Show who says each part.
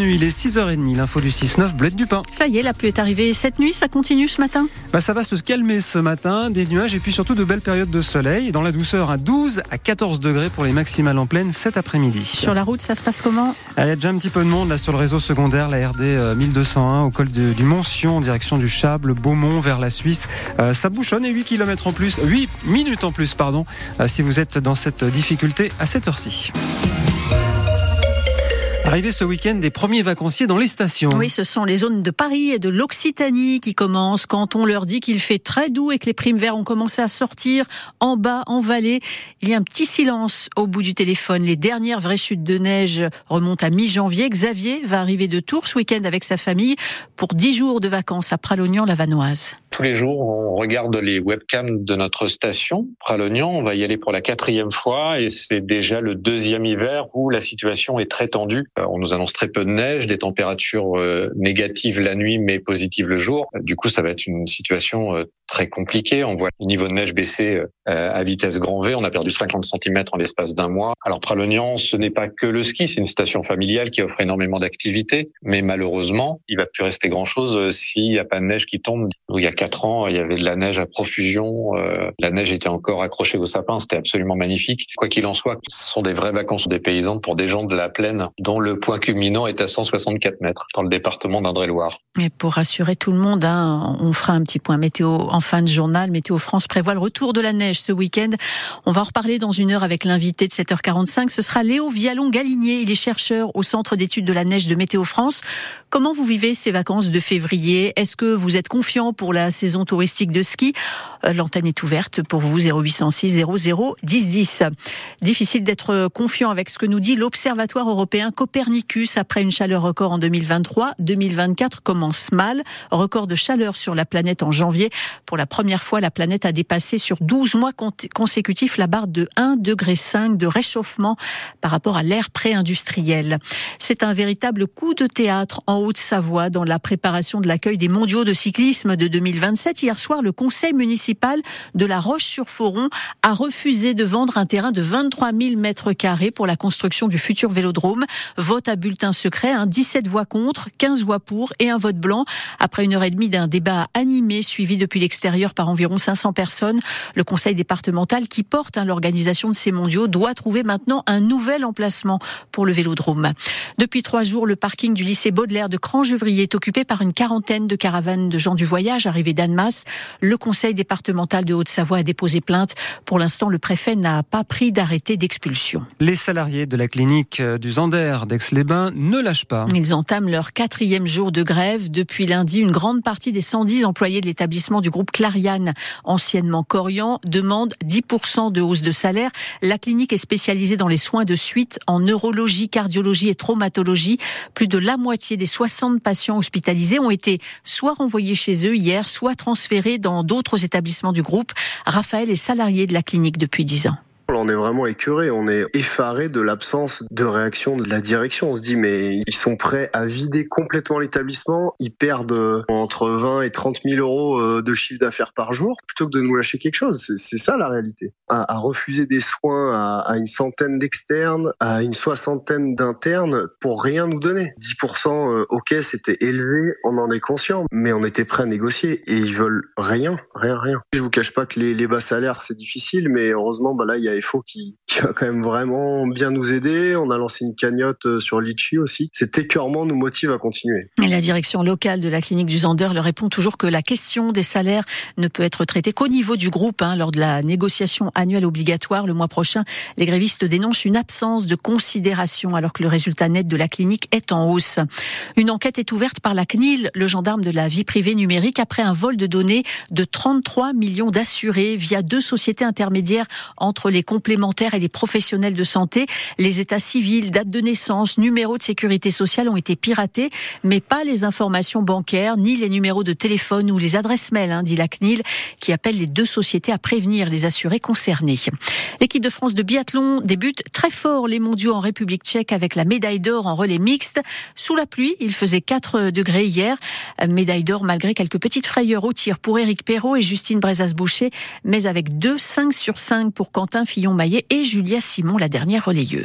Speaker 1: Il est 6h30, l'info du 6-9, Bled du Pain.
Speaker 2: Ça y est, la pluie est arrivée cette nuit, ça continue ce matin
Speaker 1: bah, Ça va se calmer ce matin, des nuages et puis surtout de belles périodes de soleil. Dans la douceur à 12 à 14 degrés pour les maximales en pleine cet après-midi.
Speaker 2: Sur la route, ça se passe comment
Speaker 1: ah, Il y a déjà un petit peu de monde là sur le réseau secondaire, la RD 1201 euh, au col du Montsion en direction du Chable, Beaumont vers la Suisse. Euh, ça bouchonne et 8 km en plus, 8 minutes en plus, pardon, euh, si vous êtes dans cette difficulté à cette heure-ci. Arrivé ce week-end des premiers vacanciers dans les stations.
Speaker 2: Oui, ce sont les zones de Paris et de l'Occitanie qui commencent quand on leur dit qu'il fait très doux et que les primes verts ont commencé à sortir en bas, en vallée. Il y a un petit silence au bout du téléphone. Les dernières vraies chutes de neige remontent à mi-janvier. Xavier va arriver de Tours ce week-end avec sa famille pour 10 jours de vacances à Pralognan-la-Vanoise.
Speaker 3: Tous les jours, on regarde les webcams de notre station, Pralognan. On va y aller pour la quatrième fois et c'est déjà le deuxième hiver où la situation est très tendue. Euh, on nous annonce très peu de neige, des températures euh, négatives la nuit mais positives le jour. Du coup, ça va être une situation euh, très compliquée. On voit le niveau de neige baisser à vitesse grand V. On a perdu 50 cm en l'espace d'un mois. Alors Pralognan, ce n'est pas que le ski, c'est une station familiale qui offre énormément d'activités. Mais malheureusement, il va plus rester grand-chose s'il n'y a pas de neige qui tombe. Il y a quatre ans, il y avait de la neige à profusion. La neige était encore accrochée au sapin. C'était absolument magnifique. Quoi qu'il en soit, ce sont des vraies vacances des paysans pour des gens de la plaine dont le point culminant est à 164 mètres dans le département d'Indre-et-Loire.
Speaker 2: Et pour rassurer tout le monde, hein, on fera un petit point météo en fin de journal. Météo France prévoit le retour de la neige ce week-end. On va en reparler dans une heure avec l'invité de 7h45. Ce sera Léo Vialon-Galinier. Il est chercheur au Centre d'études de la neige de Météo France. Comment vous vivez ces vacances de février? Est-ce que vous êtes confiant pour la saison touristique de ski? Euh, L'antenne est ouverte pour vous 0806 00 10 10. Difficile d'être confiant avec ce que nous dit l'Observatoire européen Copernicus après une chaleur record en 2023. 2024 commence mal. Record de chaleur sur la planète en janvier. Pour la première fois, la planète a dépassé sur 12 mois consécutifs la barre de 1,5 degré de réchauffement par rapport à l'ère pré-industrielle. C'est un véritable coup de théâtre en Haute-Savoie dans la préparation de l'accueil des mondiaux de cyclisme de 2027. Hier soir, le conseil municipal de la Roche-sur-Foron a refusé de vendre un terrain de 23 000 mètres carrés pour la construction du futur vélodrome. Vote à bulletin secret, hein, 17 voix contre, 15 voix pour et un vote blanc. Après une heure et demie d'un débat animé suivi depuis l'extérieur par environ 500 personnes, le conseil départemental qui porte hein, l'organisation de ces mondiaux doit trouver maintenant un nouvel emplacement pour le vélodrome. Depuis trois jours, le parking du lycée Baudelaire de Cranjevrier est occupé par une quarantaine de caravanes de gens du voyage arrivés d'Annemasse. Le conseil départemental de Haute-Savoie a déposé plainte. Pour l'instant, le préfet n'a pas pris d'arrêté d'expulsion.
Speaker 1: Les salariés de la clinique du Zander d'Aix-les-Bains ne lâchent pas.
Speaker 2: Ils entament leur quatrième jour de grève. Depuis lundi, une grande partie des 110 employés de l'établissement du groupe Clariane, anciennement Corian, demandent 10% de hausse de salaire. La clinique est spécialisée dans les soins de suite en neurologie, cardiologie et traumatologie. Plus de la moitié des 60 patients hospitalisés ont été soit renvoyés chez eux hier, soit transférés dans d'autres établissements du groupe. Raphaël est salarié de la clinique depuis 10 ans.
Speaker 4: On est vraiment écœuré, on est effaré de l'absence de réaction de la direction. On se dit mais ils sont prêts à vider complètement l'établissement, ils perdent euh, entre 20 et 30 000 euros euh, de chiffre d'affaires par jour plutôt que de nous lâcher quelque chose. C'est ça la réalité. À, refuser des soins à, une centaine d'externes, à une soixantaine d'internes pour rien nous donner. 10% euh, ok c'était élevé, on en est conscient, mais on était prêt à négocier et ils veulent rien, rien, rien. Je vous cache pas que les, les bas salaires c'est difficile, mais heureusement bah là il y a FO qui, qui va quand même vraiment bien nous aider. On a lancé une cagnotte euh, sur Litchi aussi. Cet écœurement nous motive à continuer.
Speaker 2: Et la direction locale de la clinique du Zander leur répond toujours que la question des salaires ne peut être traitée qu'au niveau du groupe. Hein, lors de la négociation annuelle obligatoire le mois prochain, les grévistes dénoncent une absence de considération alors que le résultat net de la clinique est en hausse. Une enquête est ouverte par la CNIL, le gendarme de la vie privée numérique, après un vol de données de 33 millions d'assurés via deux sociétés intermédiaires entre les complémentaires et les professionnels de santé. Les états civils, date de naissance, numéros de sécurité sociale ont été piratés, mais pas les informations bancaires, ni les numéros de téléphone ou les adresses mail, hein, dit la CNIL, qui appelle les deux sociétés à prévenir les assurés concernés. L'équipe de France de biathlon débute très fort les mondiaux en République tchèque avec la médaille d'or en relais mixte. Sous la pluie, il faisait 4 degrés hier. Médaille d'or malgré quelques petites frayeurs au tir pour Éric Perrault et Justine Brezas-Boucher, mais avec 2 5 sur 5 pour Quentin Fillon-Maillet et Julia Simon, la dernière relayeuse.